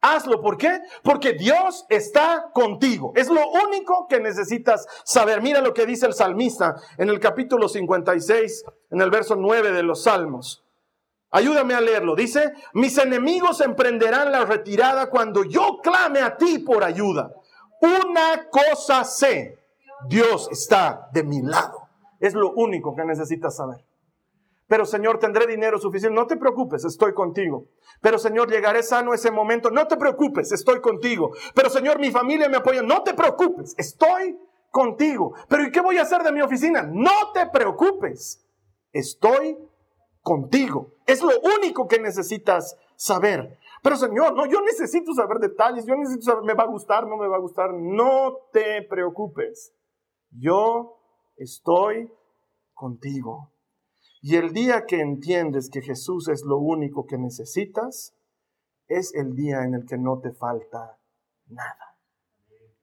hazlo. ¿Por qué? Porque Dios está contigo. Es lo único que necesitas saber. Mira lo que dice el salmista en el capítulo 56, en el verso 9 de los Salmos. Ayúdame a leerlo. Dice, mis enemigos emprenderán la retirada cuando yo clame a ti por ayuda. Una cosa sé, Dios está de mi lado. Es lo único que necesitas saber. Pero Señor, tendré dinero suficiente. No te preocupes, estoy contigo. Pero Señor, llegaré sano ese momento. No te preocupes, estoy contigo. Pero Señor, mi familia me apoya. No te preocupes, estoy contigo. Pero ¿y qué voy a hacer de mi oficina? No te preocupes, estoy contigo. Es lo único que necesitas saber. Pero Señor, no, yo necesito saber detalles. Yo necesito saber, ¿me va a gustar? ¿No me va a gustar? No te preocupes. Yo estoy contigo. Y el día que entiendes que Jesús es lo único que necesitas, es el día en el que no te falta nada.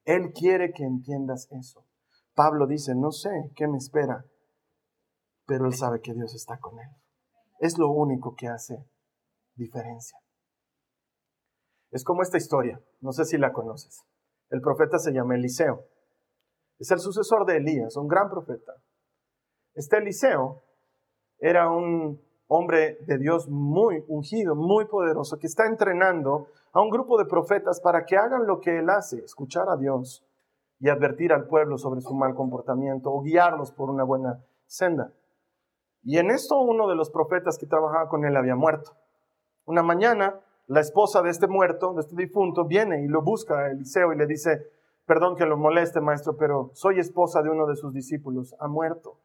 Él quiere que entiendas eso. Pablo dice, no sé qué me espera, pero él sabe que Dios está con él. Es lo único que hace diferencia. Es como esta historia, no sé si la conoces. El profeta se llama Eliseo. Es el sucesor de Elías, un gran profeta. Este Eliseo era un hombre de Dios muy ungido, muy poderoso, que está entrenando a un grupo de profetas para que hagan lo que él hace, escuchar a Dios y advertir al pueblo sobre su mal comportamiento o guiarlos por una buena senda. Y en esto uno de los profetas que trabajaba con él había muerto. Una mañana, la esposa de este muerto, de este difunto, viene y lo busca a Eliseo y le dice, perdón que lo moleste, maestro, pero soy esposa de uno de sus discípulos, ha muerto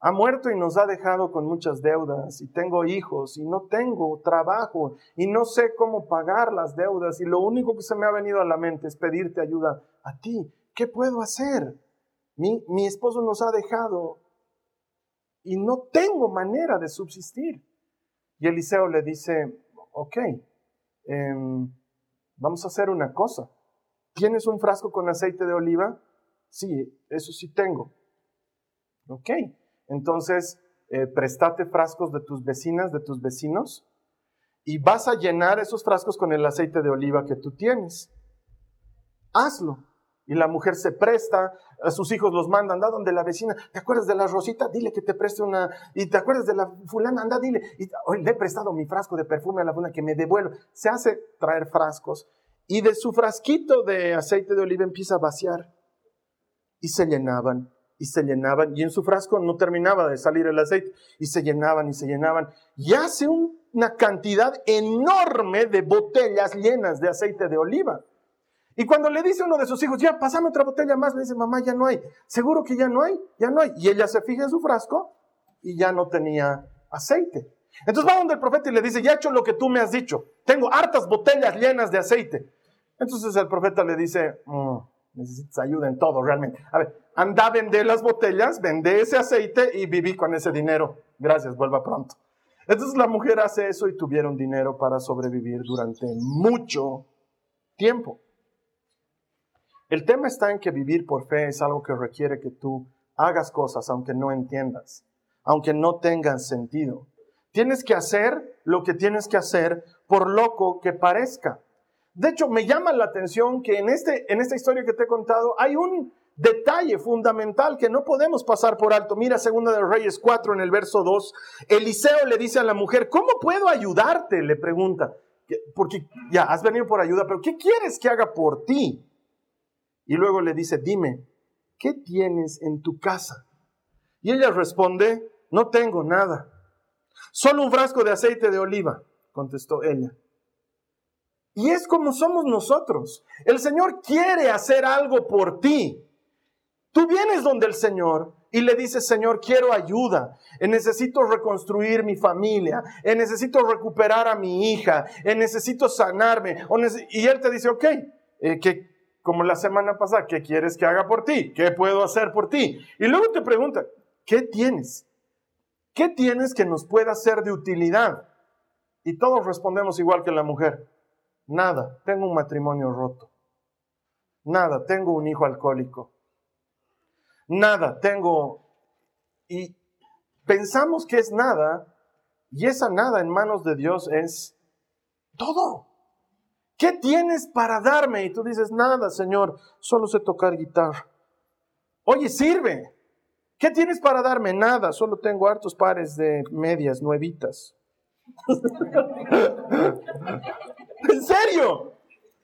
ha muerto y nos ha dejado con muchas deudas y tengo hijos y no tengo trabajo y no sé cómo pagar las deudas y lo único que se me ha venido a la mente es pedirte ayuda a ti. ¿Qué puedo hacer? Mi, mi esposo nos ha dejado y no tengo manera de subsistir. Y Eliseo le dice, ok, em, vamos a hacer una cosa. ¿Tienes un frasco con aceite de oliva? Sí, eso sí tengo. Ok, entonces, eh, prestate frascos de tus vecinas, de tus vecinos, y vas a llenar esos frascos con el aceite de oliva que tú tienes. Hazlo. Y la mujer se presta, a sus hijos los mandan, anda donde la vecina, ¿te acuerdas de la Rosita? Dile que te preste una, y te acuerdas de la fulana, anda, dile, y hoy le he prestado mi frasco de perfume a la fulana que me devuelve. Se hace traer frascos y de su frasquito de aceite de oliva empieza a vaciar y se llenaban y se llenaban, y en su frasco no terminaba de salir el aceite, y se llenaban y se llenaban, y hace una cantidad enorme de botellas llenas de aceite de oliva. Y cuando le dice uno de sus hijos, ya, pasame otra botella más, le dice, mamá, ya no hay. ¿Seguro que ya no hay? Ya no hay. Y ella se fija en su frasco y ya no tenía aceite. Entonces va donde el profeta y le dice, ya he hecho lo que tú me has dicho. Tengo hartas botellas llenas de aceite. Entonces el profeta le dice, mm, necesitas ayuda en todo realmente. A ver, anda a vender las botellas, vende ese aceite y viví con ese dinero. Gracias, vuelva pronto. Entonces la mujer hace eso y tuvieron dinero para sobrevivir durante mucho tiempo. El tema está en que vivir por fe es algo que requiere que tú hagas cosas aunque no entiendas, aunque no tengan sentido. Tienes que hacer lo que tienes que hacer por loco que parezca. De hecho, me llama la atención que en, este, en esta historia que te he contado hay un detalle fundamental que no podemos pasar por alto. Mira, segunda de Reyes 4 en el verso 2, Eliseo le dice a la mujer, ¿cómo puedo ayudarte? Le pregunta, porque ya has venido por ayuda, pero ¿qué quieres que haga por ti? Y luego le dice, dime, ¿qué tienes en tu casa? Y ella responde, no tengo nada, solo un frasco de aceite de oliva, contestó ella. Y es como somos nosotros. El Señor quiere hacer algo por ti. Tú vienes donde el Señor y le dices, Señor, quiero ayuda, eh, necesito reconstruir mi familia, eh, necesito recuperar a mi hija, eh, necesito sanarme. Y Él te dice, ok, que como la semana pasada, ¿qué quieres que haga por ti? ¿Qué puedo hacer por ti? Y luego te pregunta, ¿qué tienes? ¿Qué tienes que nos pueda ser de utilidad? Y todos respondemos igual que la mujer. Nada, tengo un matrimonio roto. Nada, tengo un hijo alcohólico. nada, tengo... Y pensamos que es nada, y esa nada en manos de Dios es todo. ¿Qué tienes para darme? Y tú dices, nada, Señor, solo sé tocar guitarra. Oye, sirve. ¿Qué tienes para darme? Nada, solo tengo hartos pares de medias nuevitas. ¿En serio?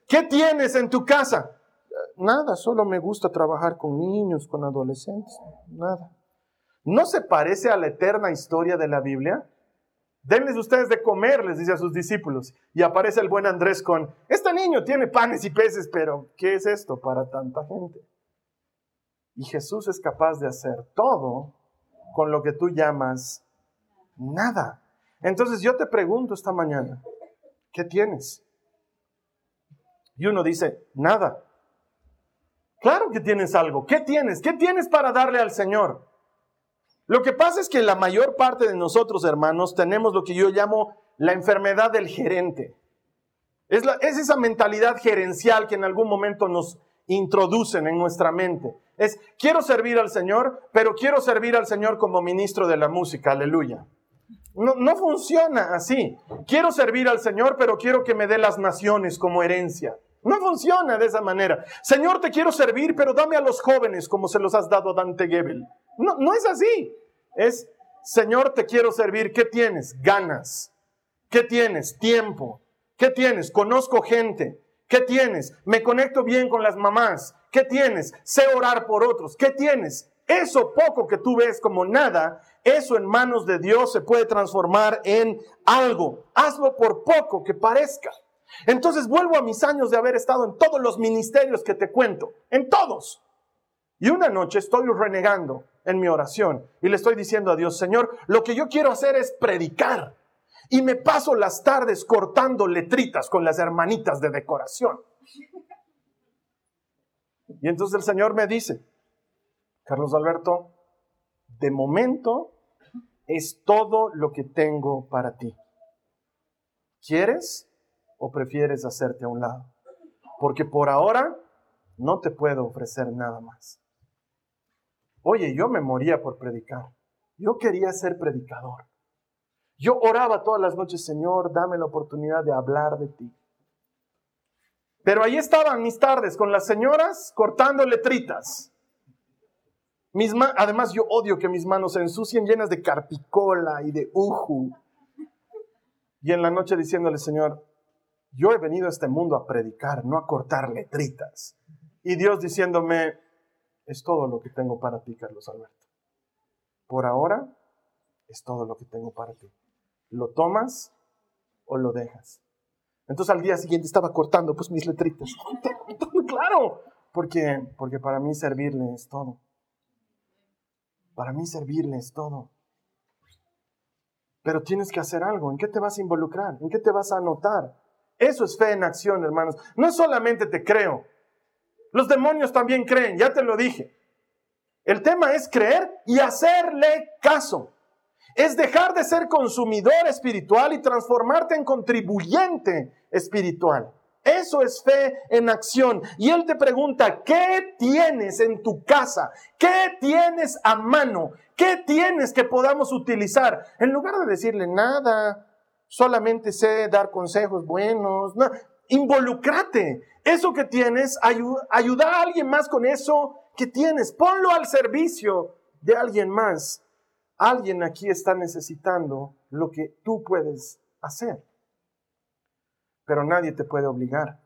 ¿Qué tienes en tu casa? Nada, solo me gusta trabajar con niños, con adolescentes. Nada. ¿No se parece a la eterna historia de la Biblia? Denles ustedes de comer, les dice a sus discípulos. Y aparece el buen Andrés con, este niño tiene panes y peces, pero ¿qué es esto para tanta gente? Y Jesús es capaz de hacer todo con lo que tú llamas nada. Entonces yo te pregunto esta mañana, ¿qué tienes? Y uno dice, nada. Claro que tienes algo. ¿Qué tienes? ¿Qué tienes para darle al Señor? Lo que pasa es que la mayor parte de nosotros, hermanos, tenemos lo que yo llamo la enfermedad del gerente. Es, es esa mentalidad gerencial que en algún momento nos introducen en nuestra mente. Es, quiero servir al Señor, pero quiero servir al Señor como ministro de la música, aleluya. No, no funciona así. Quiero servir al Señor, pero quiero que me dé las naciones como herencia. No funciona de esa manera. Señor, te quiero servir, pero dame a los jóvenes como se los has dado a Dante Gebel. No, no es así. Es, Señor, te quiero servir. ¿Qué tienes? Ganas. ¿Qué tienes? Tiempo. ¿Qué tienes? Conozco gente. ¿Qué tienes? Me conecto bien con las mamás. ¿Qué tienes? Sé orar por otros. ¿Qué tienes? Eso poco que tú ves como nada, eso en manos de Dios se puede transformar en algo. Hazlo por poco que parezca. Entonces vuelvo a mis años de haber estado en todos los ministerios que te cuento, en todos. Y una noche estoy renegando en mi oración y le estoy diciendo a Dios, Señor, lo que yo quiero hacer es predicar. Y me paso las tardes cortando letritas con las hermanitas de decoración. Y entonces el Señor me dice, Carlos Alberto, de momento es todo lo que tengo para ti. ¿Quieres o prefieres hacerte a un lado? Porque por ahora no te puedo ofrecer nada más. Oye, yo me moría por predicar. Yo quería ser predicador. Yo oraba todas las noches, Señor, dame la oportunidad de hablar de ti. Pero ahí estaban mis tardes con las señoras cortando letritas. Además, yo odio que mis manos se ensucien llenas de carpicola y de uju. Y en la noche diciéndole, Señor, yo he venido a este mundo a predicar, no a cortar letritas. Y Dios diciéndome, es todo lo que tengo para ti, Carlos Alberto. Por ahora, es todo lo que tengo para ti. ¿Lo tomas o lo dejas? Entonces al día siguiente estaba cortando pues mis letritas. claro, porque, porque para mí servirle es todo. Para mí servirle es todo. Pero tienes que hacer algo. ¿En qué te vas a involucrar? ¿En qué te vas a anotar? Eso es fe en acción, hermanos. No solamente te creo. Los demonios también creen, ya te lo dije. El tema es creer y hacerle caso. Es dejar de ser consumidor espiritual y transformarte en contribuyente espiritual. Eso es fe en acción. Y Él te pregunta, ¿qué tienes en tu casa? ¿Qué tienes a mano? ¿Qué tienes que podamos utilizar? En lugar de decirle nada, solamente sé dar consejos buenos. No, involucrate. Eso que tienes, ayuda, ayuda a alguien más con eso que tienes. Ponlo al servicio de alguien más. Alguien aquí está necesitando lo que tú puedes hacer. Pero nadie te puede obligar.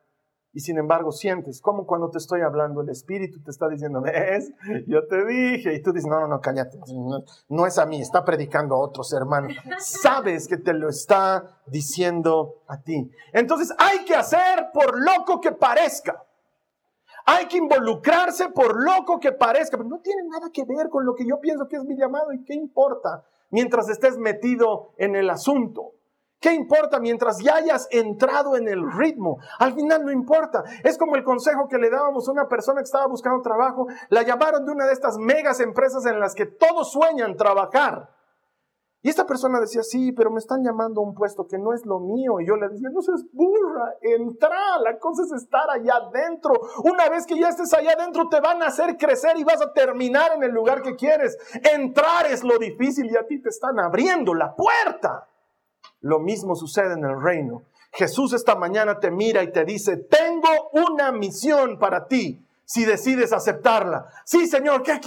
Y sin embargo sientes, como cuando te estoy hablando, el Espíritu te está diciendo, ves, yo te dije, y tú dices, no, no, no, cállate, no, es a mí, está predicando a otros hermanos. Sabes que te lo está diciendo a ti. Entonces hay que hacer por loco que parezca. Hay que involucrarse por loco que parezca, pero no tiene nada que ver con lo que yo pienso que es mi llamado y qué importa mientras estés metido en el asunto. ¿Qué importa mientras ya hayas entrado en el ritmo? Al final no importa. Es como el consejo que le dábamos a una persona que estaba buscando trabajo. La llamaron de una de estas megas empresas en las que todos sueñan trabajar. Y esta persona decía, sí, pero me están llamando a un puesto que no es lo mío. Y yo le decía, no seas burra, entra, la cosa es estar allá adentro. Una vez que ya estés allá adentro, te van a hacer crecer y vas a terminar en el lugar que quieres. Entrar es lo difícil y a ti te están abriendo la puerta. Lo mismo sucede en el reino. Jesús esta mañana te mira y te dice, tengo una misión para ti si decides aceptarla. Sí, Señor, ¿qué,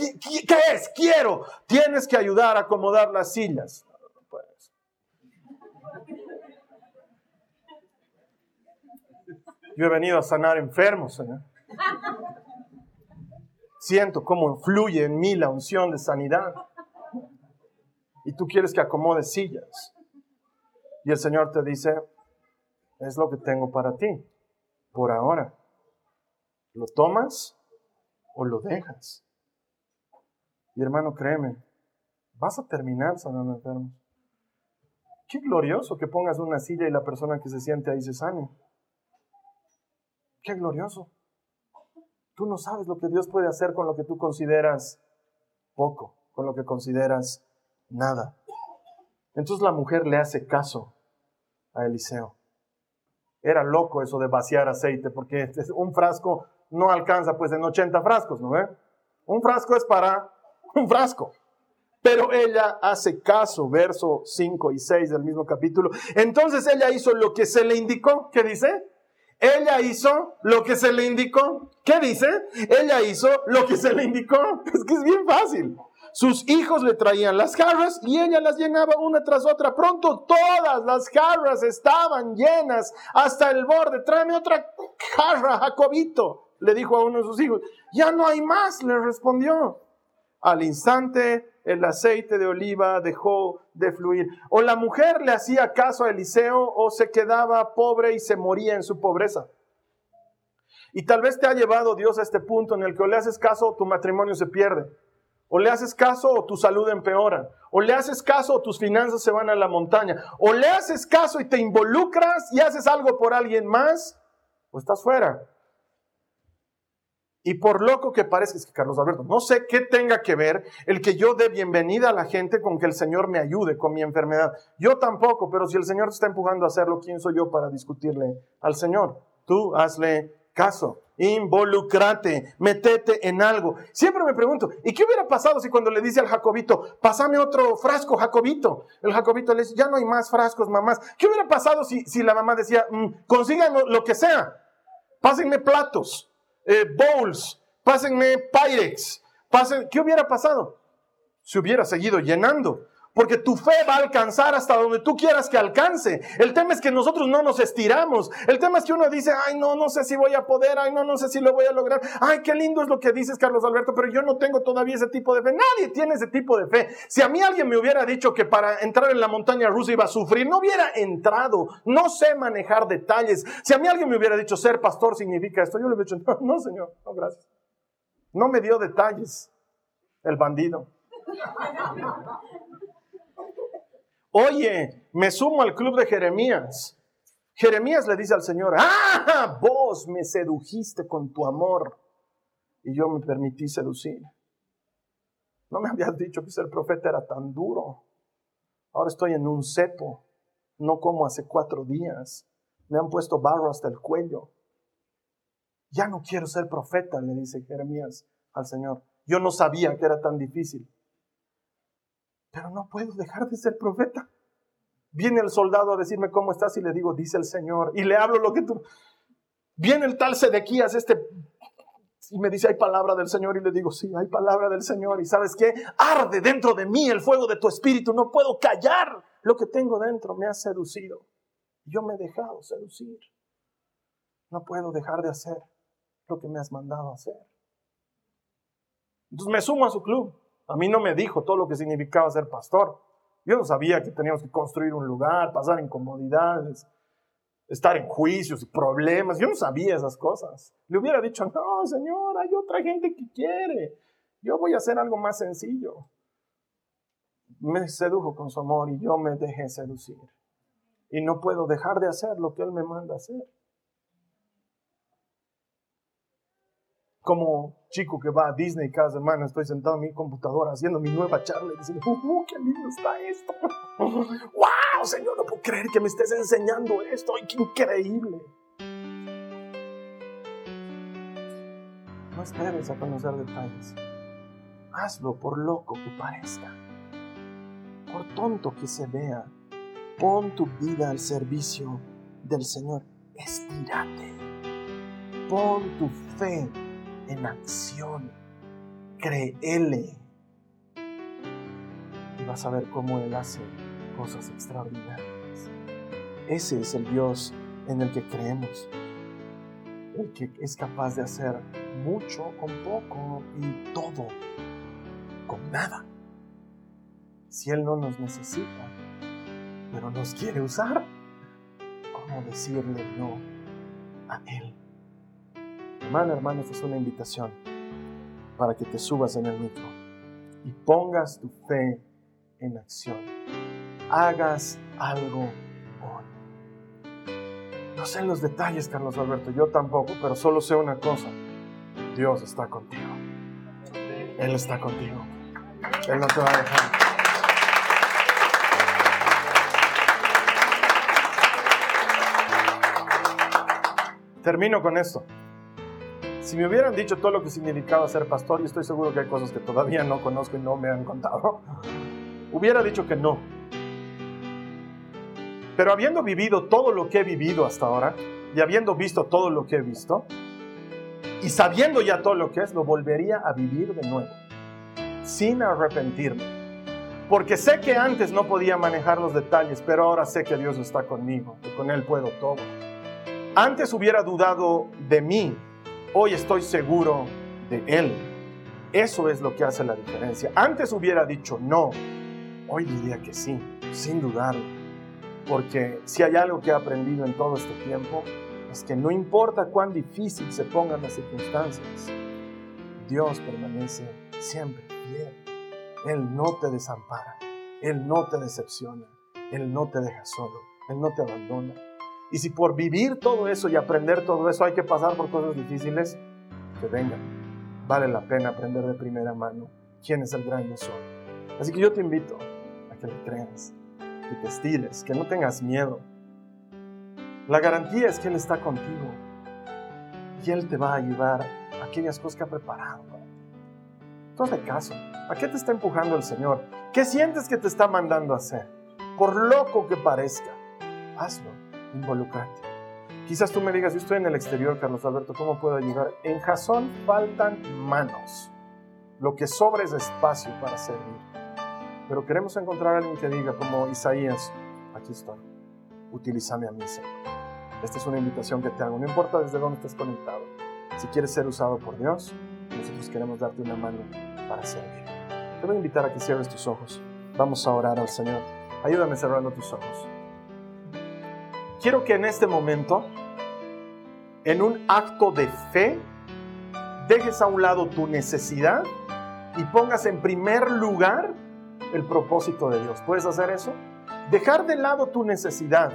es? Quiero. Tienes que ayudar a acomodar las sillas. Yo he venido a sanar enfermos, Señor. Siento cómo fluye en mí la unción de sanidad. Y tú quieres que acomode sillas. Y el Señor te dice, es lo que tengo para ti, por ahora. ¿Lo tomas o lo dejas? Y hermano, créeme, vas a terminar sanando enfermos. Qué glorioso que pongas una silla y la persona que se siente ahí se sane. Qué glorioso. Tú no sabes lo que Dios puede hacer con lo que tú consideras poco, con lo que consideras nada. Entonces la mujer le hace caso a Eliseo. Era loco eso de vaciar aceite, porque un frasco no alcanza pues en 80 frascos, ¿no ve? Un frasco es para un frasco. Pero ella hace caso, verso 5 y 6 del mismo capítulo. Entonces ella hizo lo que se le indicó. ¿Qué dice? Ella hizo lo que se le indicó. ¿Qué dice? Ella hizo lo que se le indicó. Es que es bien fácil. Sus hijos le traían las jarras y ella las llenaba una tras otra. Pronto todas las jarras estaban llenas hasta el borde. Tráeme otra jarra, Jacobito, le dijo a uno de sus hijos. Ya no hay más, le respondió. Al instante el aceite de oliva dejó de fluir. O la mujer le hacía caso a Eliseo o se quedaba pobre y se moría en su pobreza. Y tal vez te ha llevado Dios a este punto en el que o le haces caso tu matrimonio se pierde o le haces caso o tu salud empeora. O le haces caso o tus finanzas se van a la montaña. O le haces caso y te involucras y haces algo por alguien más. O estás fuera. Y por loco que parezca, es que Carlos Alberto, no sé qué tenga que ver el que yo dé bienvenida a la gente con que el Señor me ayude con mi enfermedad. Yo tampoco, pero si el Señor te está empujando a hacerlo, ¿quién soy yo para discutirle al Señor? Tú hazle caso involucrate, metete en algo. Siempre me pregunto, ¿y qué hubiera pasado si cuando le dice al Jacobito, pásame otro frasco, Jacobito? El Jacobito le dice, ya no hay más frascos, mamás. ¿Qué hubiera pasado si, si la mamá decía, mm, consigan lo, que sea? Pásenme platos, eh, bowls, pásenme Pyrex, pasen... ¿Qué hubiera pasado? Se hubiera seguido llenando porque tu fe va a alcanzar hasta donde tú quieras que alcance. El tema es que nosotros no nos estiramos. El tema es que uno dice, ay, no, no sé si voy a poder, ay, no, no sé si lo voy a lograr. Ay, qué lindo es lo que dices, Carlos Alberto, pero yo no tengo todavía ese tipo de fe. Nadie tiene ese tipo de fe. Si a mí alguien me hubiera dicho que para entrar en la montaña rusa iba a sufrir, no hubiera entrado. No sé manejar detalles. Si a mí alguien me hubiera dicho ser pastor significa esto, yo le hubiera dicho, no, no, señor, no, gracias. No me dio detalles el bandido. Oye, me sumo al club de Jeremías. Jeremías le dice al Señor, ah, vos me sedujiste con tu amor y yo me permití seducir. No me habías dicho que ser profeta era tan duro. Ahora estoy en un cepo, no como hace cuatro días. Me han puesto barro hasta el cuello. Ya no quiero ser profeta, le dice Jeremías al Señor. Yo no sabía que era tan difícil pero no puedo dejar de ser profeta. Viene el soldado a decirme cómo estás y le digo, dice el Señor, y le hablo lo que tú... Viene el tal Sedequías, este, y me dice, hay palabra del Señor, y le digo, sí, hay palabra del Señor, y sabes qué, arde dentro de mí el fuego de tu espíritu, no puedo callar lo que tengo dentro, me ha seducido. Yo me he dejado seducir. No puedo dejar de hacer lo que me has mandado hacer. Entonces me sumo a su club. A mí no me dijo todo lo que significaba ser pastor. Yo no sabía que teníamos que construir un lugar, pasar incomodidades, estar en juicios y problemas. Yo no sabía esas cosas. Le hubiera dicho, no, señor, hay otra gente que quiere. Yo voy a hacer algo más sencillo. Me sedujo con su amor y yo me dejé seducir. Y no puedo dejar de hacer lo que Él me manda hacer. Como chico que va a Disney cada semana, estoy sentado en mi computadora haciendo mi nueva charla y diciendo, ¡uh, qué lindo está esto! ¡Wow, Señor, no puedo creer que me estés enseñando esto! ¡Ay, qué increíble! No esperes a conocer detalles. Hazlo por loco que parezca, por tonto que se vea. Pon tu vida al servicio del Señor. Estírate. Pon tu fe en acción. Créele. Y vas a ver cómo Él hace cosas extraordinarias. Ese es el Dios en el que creemos. El que es capaz de hacer mucho con poco y todo con nada. Si Él no nos necesita, pero nos quiere usar, ¿cómo decirle no a Él? Hermano, hermano, esta es una invitación para que te subas en el micro y pongas tu fe en acción. Hagas algo hoy. No sé los detalles, Carlos Alberto, yo tampoco, pero solo sé una cosa. Dios está contigo. Él está contigo. Él no te va a dejar. Termino con esto. Si me hubieran dicho todo lo que significaba ser pastor, y estoy seguro que hay cosas que todavía no conozco y no me han contado, hubiera dicho que no. Pero habiendo vivido todo lo que he vivido hasta ahora, y habiendo visto todo lo que he visto, y sabiendo ya todo lo que es, lo volvería a vivir de nuevo, sin arrepentirme. Porque sé que antes no podía manejar los detalles, pero ahora sé que Dios está conmigo, que con Él puedo todo. Antes hubiera dudado de mí, Hoy estoy seguro de Él. Eso es lo que hace la diferencia. Antes hubiera dicho no, hoy diría que sí, sin dudarlo. Porque si hay algo que he aprendido en todo este tiempo, es que no importa cuán difícil se pongan las circunstancias, Dios permanece siempre fiel. Él no te desampara, Él no te decepciona, Él no te deja solo, Él no te abandona. Y si por vivir todo eso y aprender todo eso hay que pasar por cosas difíciles, que vengan. Vale la pena aprender de primera mano quién es el gran yo soy. Así que yo te invito a que le creas, que te estires, que no tengas miedo. La garantía es que Él está contigo y Él te va a ayudar a aquellas cosas que ha preparado para ti. de caso. ¿A qué te está empujando el Señor? ¿Qué sientes que te está mandando a hacer? Por loco que parezca, hazlo involucrarte. Quizás tú me digas, yo estoy en el exterior, Carlos Alberto, ¿cómo puedo ayudar? En Jason faltan manos. Lo que sobra es espacio para servir. Pero queremos encontrar a alguien que diga, como Isaías, aquí estoy, utilízame a mí, Señor. Esta es una invitación que te hago, no importa desde dónde estés conectado. Si quieres ser usado por Dios, nosotros queremos darte una mano para servir. Te voy a invitar a que cierres tus ojos. Vamos a orar al Señor. Ayúdame cerrando tus ojos quiero que en este momento, en un acto de fe, dejes a un lado tu necesidad y pongas en primer lugar el propósito de Dios. ¿Puedes hacer eso? Dejar de lado tu necesidad,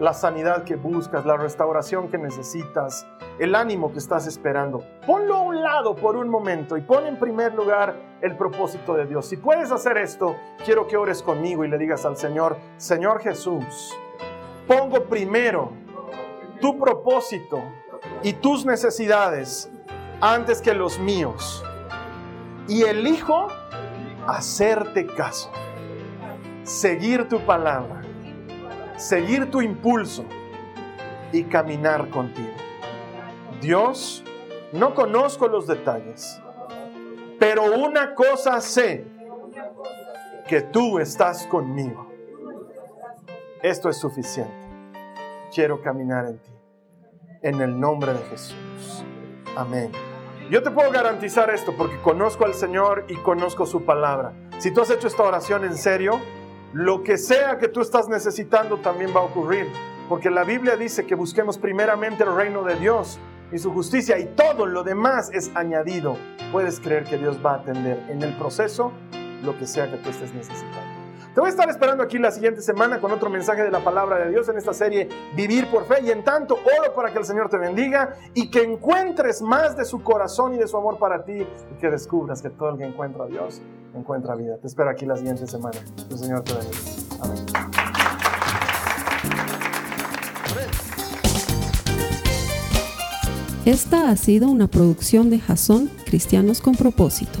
la sanidad que buscas, la restauración que necesitas, el ánimo que estás esperando. Ponlo a un lado por un momento y pon en primer lugar el propósito de Dios. Si puedes hacer esto, quiero que ores conmigo y le digas al Señor, Señor Jesús, pongo primero tu propósito y tus necesidades antes que los míos. Y elijo hacerte caso, seguir tu palabra, seguir tu impulso y caminar contigo. Dios, no conozco los detalles, pero una cosa sé, que tú estás conmigo esto es suficiente. Quiero caminar en ti. En el nombre de Jesús. Amén. Yo te puedo garantizar esto porque conozco al Señor y conozco su palabra. Si tú has hecho esta oración en serio, lo que sea que tú estás necesitando también va a ocurrir. Porque la Biblia dice que busquemos primeramente el reino de Dios y su justicia y todo lo demás es añadido. Puedes creer que Dios va a atender en el proceso lo que sea que tú estés necesitando. Te voy a estar esperando aquí la siguiente semana con otro mensaje de la palabra de Dios en esta serie Vivir por Fe. Y en tanto, oro para que el Señor te bendiga y que encuentres más de su corazón y de su amor para ti y que descubras que todo el que encuentra a Dios encuentra vida. Te espero aquí la siguiente semana. El Señor te bendiga. Amén. Esta ha sido una producción de Jason Cristianos con Propósito.